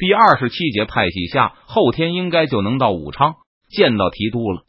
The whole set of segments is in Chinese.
第二十七节派系下，后天应该就能到武昌见到提督了。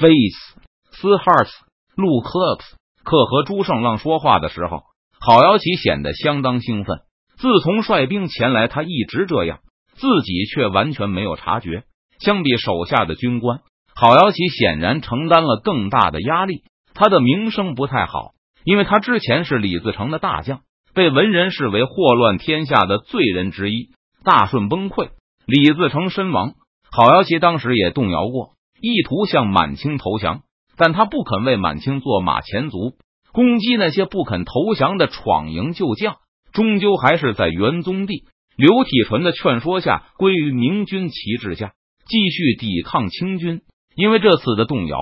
Face 斯哈斯陆克斯克和朱胜浪说话的时候，郝瑶琪显得相当兴奋。自从率兵前来，他一直这样，自己却完全没有察觉。相比手下的军官，郝瑶琪显然承担了更大的压力。他的名声不太好，因为他之前是李自成的大将，被文人视为祸乱天下的罪人之一。大顺崩溃，李自成身亡，郝瑶琪当时也动摇过，意图向满清投降，但他不肯为满清做马前卒，攻击那些不肯投降的闯营旧将，终究还是在元宗帝刘体纯的劝说下，归于明军旗帜下，继续抵抗清军。因为这次的动摇，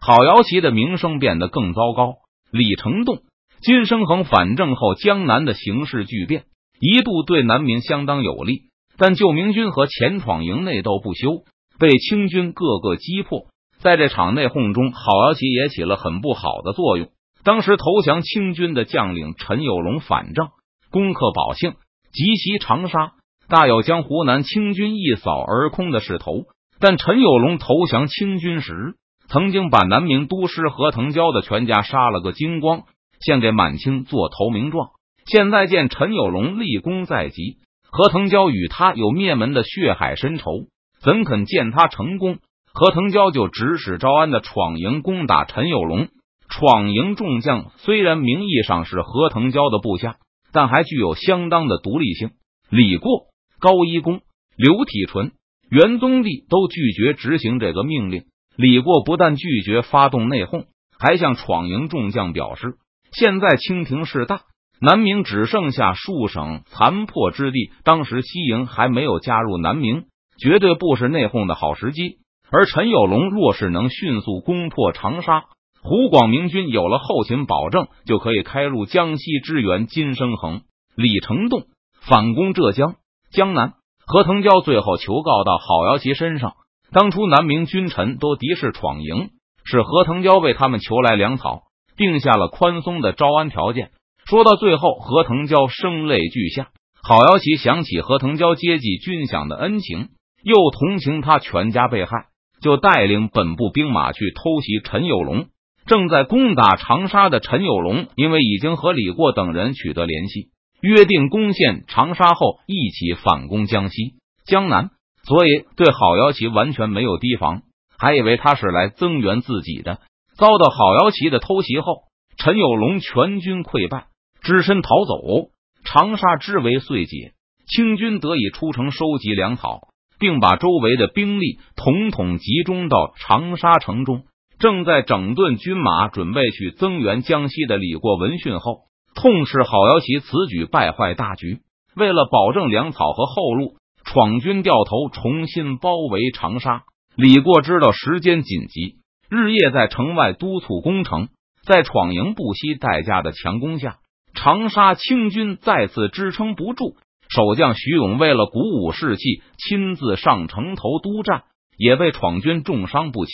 郝瑶琪的名声变得更糟糕。李成栋、金生恒反正后，江南的形势巨变。一度对南明相当有利，但救明军和前闯营内斗不休，被清军各个击破。在这场内讧中，郝瑶琪也起了很不好的作用。当时投降清军的将领陈有龙反正攻克宝庆，急袭长沙，大有将湖南清军一扫而空的势头。但陈有龙投降清军时，曾经把南明都师何腾蛟的全家杀了个精光，献给满清做投名状。现在见陈有龙立功在即，何腾蛟与他有灭门的血海深仇，怎肯见他成功？何腾蛟就指使招安的闯营攻打陈有龙。闯营众将虽然名义上是何腾蛟的部下，但还具有相当的独立性。李过、高一公、刘体纯、元宗帝都拒绝执行这个命令。李过不但拒绝发动内讧，还向闯营众将表示：现在清廷势大。南明只剩下数省残破之地，当时西营还没有加入南明，绝对不是内讧的好时机。而陈友龙若是能迅速攻破长沙，湖广明军有了后勤保证，就可以开入江西支援金生恒、李成栋反攻浙江、江南。何腾蛟最后求告到郝瑶琪身上，当初南明君臣都敌视闯营，是何腾蛟为他们求来粮草，定下了宽松的招安条件。说到最后，何腾蛟声泪俱下。郝瑶琪想起何腾蛟接济军饷的恩情，又同情他全家被害，就带领本部兵马去偷袭陈有龙。正在攻打长沙的陈有龙，因为已经和李过等人取得联系，约定攻陷长沙后一起反攻江西、江南，所以对郝瑶琪完全没有提防，还以为他是来增援自己的。遭到郝瑶琪的偷袭后，陈有龙全军溃败。只身逃走，长沙之围遂解，清军得以出城收集粮草，并把周围的兵力统统集中到长沙城中。正在整顿军马，准备去增援江西的李过闻讯后，痛斥郝瑶琪此举败坏大局。为了保证粮草和后路，闯军掉头重新包围长沙。李过知道时间紧急，日夜在城外督促攻城，在闯营不惜代价的强攻下。长沙清军再次支撑不住，守将徐勇为了鼓舞士气，亲自上城头督战，也被闯军重伤不起。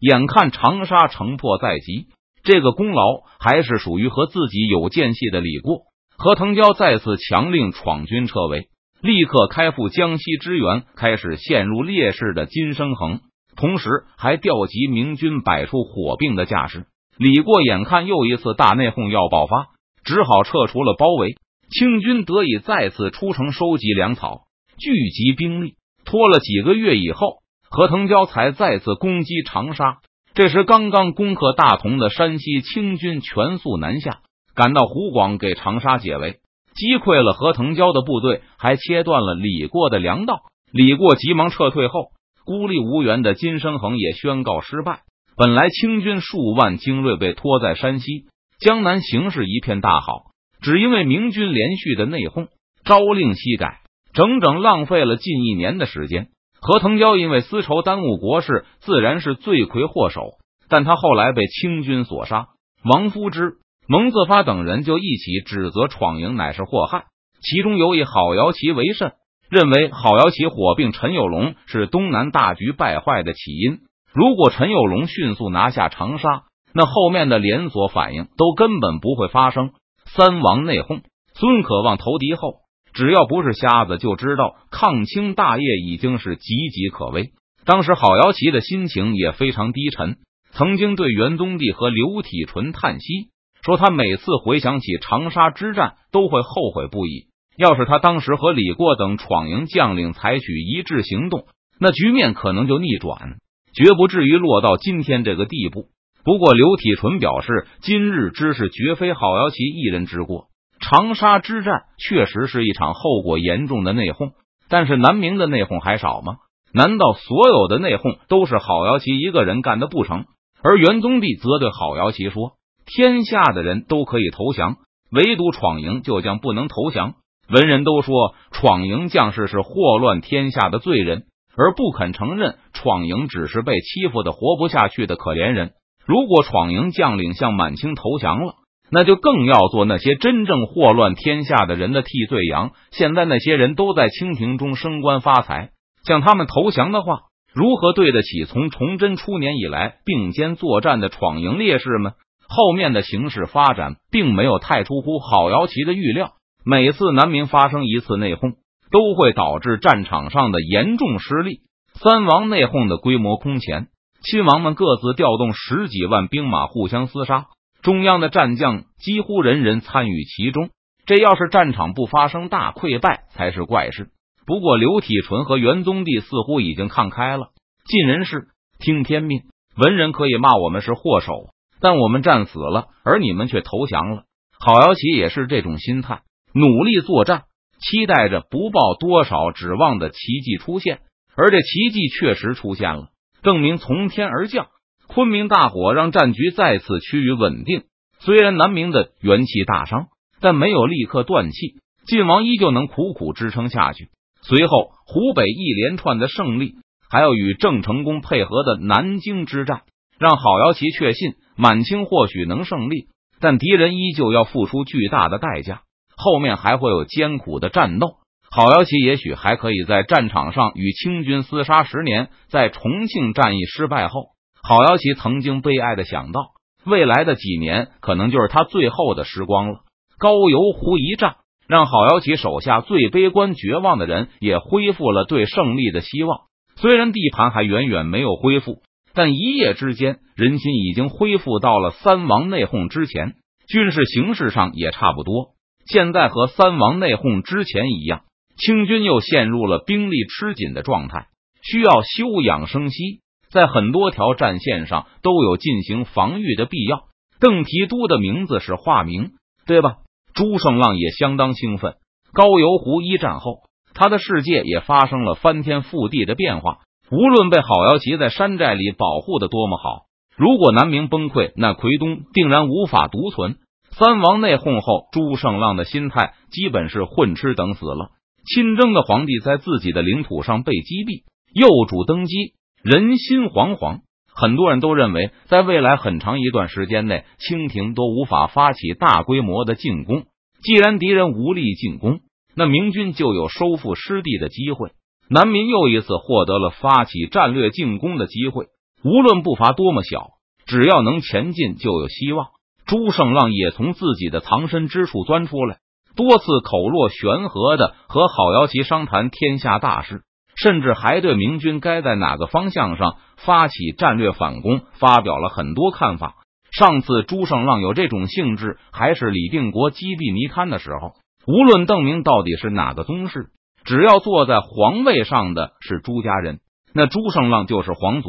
眼看长沙城破在即，这个功劳还是属于和自己有间隙的李过。何腾蛟再次强令闯军撤围，立刻开赴江西支援。开始陷入劣势的金生恒，同时还调集明军摆出火并的架势。李过眼看又一次大内讧要爆发。只好撤除了包围，清军得以再次出城收集粮草，聚集兵力。拖了几个月以后，何腾蛟才再次攻击长沙。这时，刚刚攻克大同的山西清军全速南下，赶到湖广给长沙解围，击溃了何腾蛟的部队，还切断了李过的粮道。李过急忙撤退后，孤立无援的金生恒也宣告失败。本来清军数万精锐被拖在山西。江南形势一片大好，只因为明军连续的内讧，朝令夕改，整整浪费了近一年的时间。何腾蛟因为私仇耽误国事，自然是罪魁祸首。但他后来被清军所杀，王夫之、蒙自发等人就一起指责闯营乃是祸害，其中有以郝瑶琪为甚，认为郝瑶琪火并陈有龙是东南大局败坏的起因。如果陈有龙迅速拿下长沙。那后面的连锁反应都根本不会发生。三王内讧，孙可望投敌后，只要不是瞎子，就知道抗清大业已经是岌岌可危。当时郝瑶琪的心情也非常低沉，曾经对元宗帝和刘体纯叹息，说他每次回想起长沙之战，都会后悔不已。要是他当时和李过等闯营将领采取一致行动，那局面可能就逆转，绝不至于落到今天这个地步。不过，刘体纯表示，今日之事绝非郝瑶琪一人之过。长沙之战确实是一场后果严重的内讧，但是南明的内讧还少吗？难道所有的内讧都是郝瑶琪一个人干的不成？而元宗帝则对郝瑶琪说：“天下的人都可以投降，唯独闯营就将不能投降。文人都说闯营将士是祸乱天下的罪人，而不肯承认闯营只是被欺负的活不下去的可怜人。如果闯营将领向满清投降了。”那就更要做那些真正祸乱天下的人的替罪羊。现在那些人都在清廷中升官发财，向他们投降的话，如何对得起从崇祯初年以来并肩作战的闯营烈士们？后面的形势发展并没有太出乎郝瑶琪的预料。每次南明发生一次内讧，都会导致战场上的严重失利。三王内讧的规模空前，亲王们各自调动十几万兵马互相厮杀。中央的战将几乎人人参与其中，这要是战场不发生大溃败才是怪事。不过刘体纯和元宗帝似乎已经看开了，尽人事，听天命。文人可以骂我们是祸首，但我们战死了，而你们却投降了。郝瑶琪也是这种心态，努力作战，期待着不抱多少指望的奇迹出现。而这奇迹确实出现了，证明从天而降。昆明大火让战局再次趋于稳定，虽然南明的元气大伤，但没有立刻断气，晋王依旧能苦苦支撑下去。随后，湖北一连串的胜利，还有与郑成功配合的南京之战，让郝瑶琪确信满清或许能胜利，但敌人依旧要付出巨大的代价，后面还会有艰苦的战斗。郝瑶琪也许还可以在战场上与清军厮杀十年，在重庆战役失败后。郝瑶琪曾经悲哀的想到，未来的几年可能就是他最后的时光了。高邮湖一战，让郝瑶琪手下最悲观绝望的人也恢复了对胜利的希望。虽然地盘还远远没有恢复，但一夜之间，人心已经恢复到了三王内讧之前。军事形势上也差不多，现在和三王内讧之前一样，清军又陷入了兵力吃紧的状态，需要休养生息。在很多条战线上都有进行防御的必要。邓提督的名字是化名，对吧？朱胜浪也相当兴奋。高邮湖一战后，他的世界也发生了翻天覆地的变化。无论被郝瑶琪在山寨里保护的多么好，如果南明崩溃，那奎东定然无法独存。三王内讧后，朱胜浪的心态基本是混吃等死了。亲征的皇帝在自己的领土上被击毙，幼主登基。人心惶惶，很多人都认为，在未来很长一段时间内，清廷都无法发起大规模的进攻。既然敌人无力进攻，那明军就有收复失地的机会。南明又一次获得了发起战略进攻的机会。无论步伐多么小，只要能前进，就有希望。朱胜浪也从自己的藏身之处钻出来，多次口若悬河的和郝瑶琪商谈天下大事。甚至还对明军该在哪个方向上发起战略反攻发表了很多看法。上次朱胜浪有这种兴致，还是李定国击毙尼堪的时候。无论邓明到底是哪个宗室，只要坐在皇位上的是朱家人，那朱胜浪就是皇族。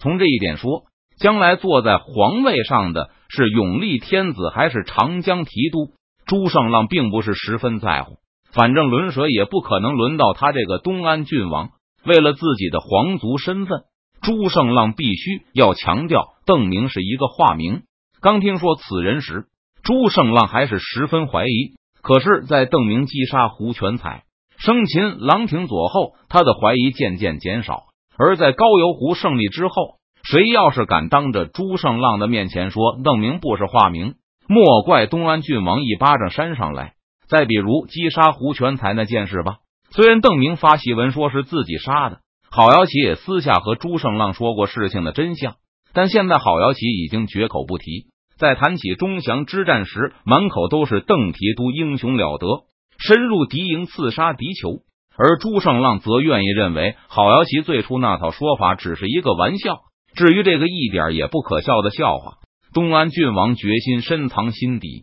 从这一点说，将来坐在皇位上的是永历天子还是长江提督，朱胜浪并不是十分在乎。反正轮蛇也不可能轮到他这个东安郡王。为了自己的皇族身份，朱胜浪必须要强调邓明是一个化名。刚听说此人时，朱胜浪还是十分怀疑。可是，在邓明击杀胡全才、生擒郎廷佐后，他的怀疑渐渐减少。而在高邮湖胜利之后，谁要是敢当着朱胜浪的面前说邓明不是化名，莫怪东安郡王一巴掌扇上来。再比如击杀胡全才那件事吧，虽然邓明发檄文说是自己杀的，郝瑶琪也私下和朱胜浪说过事情的真相，但现在郝瑶琪已经绝口不提。在谈起钟祥之战时，满口都是邓提督英雄了得，深入敌营刺杀敌酋。而朱胜浪则愿意认为郝瑶琪最初那套说法只是一个玩笑。至于这个一点也不可笑的笑话，东安郡王决心深藏心底，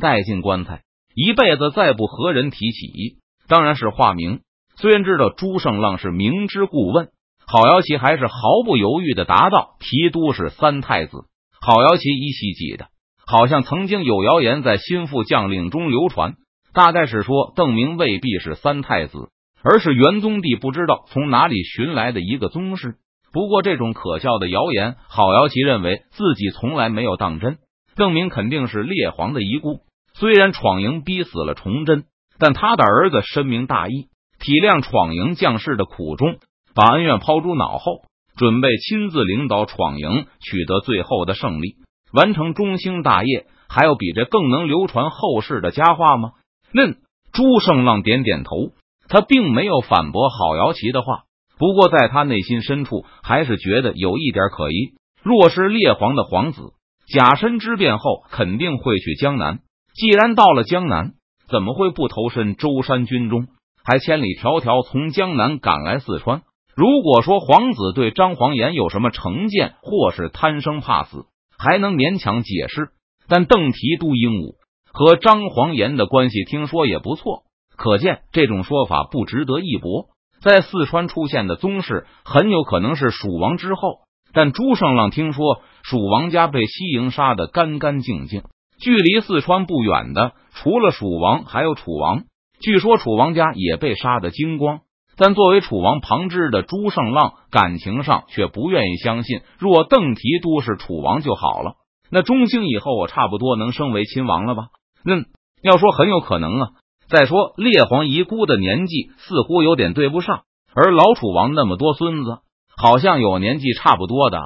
带进棺材，一辈子再不和人提起。当然是化名。虽然知道朱胜浪是明知故问，郝瑶琪还是毫不犹豫的答道：“提督是三太子。”郝瑶琪依稀记得，好像曾经有谣言在心腹将领中流传，大概是说邓明未必是三太子，而是元宗帝不知道从哪里寻来的一个宗室。不过这种可笑的谣言，郝瑶琪认为自己从来没有当真。邓明肯定是列皇的遗孤，虽然闯营逼死了崇祯，但他的儿子深明大义，体谅闯营将士的苦衷，把恩怨抛诸脑后，准备亲自领导闯营，取得最后的胜利，完成中兴大业。还有比这更能流传后世的佳话吗？嫩朱胜浪点点头，他并没有反驳郝瑶琪的话。不过，在他内心深处，还是觉得有一点可疑。若是列皇的皇子假身之变后，肯定会去江南。既然到了江南，怎么会不投身舟山军中，还千里迢迢从江南赶来四川？如果说皇子对张黄岩有什么成见，或是贪生怕死，还能勉强解释。但邓提督鹦鹉和张黄岩的关系，听说也不错，可见这种说法不值得一驳。在四川出现的宗室很有可能是蜀王之后，但朱胜浪听说蜀王家被西营杀得干干净净。距离四川不远的，除了蜀王，还有楚王。据说楚王家也被杀得精光。但作为楚王旁支的朱胜浪，感情上却不愿意相信，若邓提督是楚王就好了。那中兴以后，我差不多能升为亲王了吧？嗯，要说很有可能啊。再说，烈皇遗孤的年纪似乎有点对不上，而老楚王那么多孙子，好像有年纪差不多的。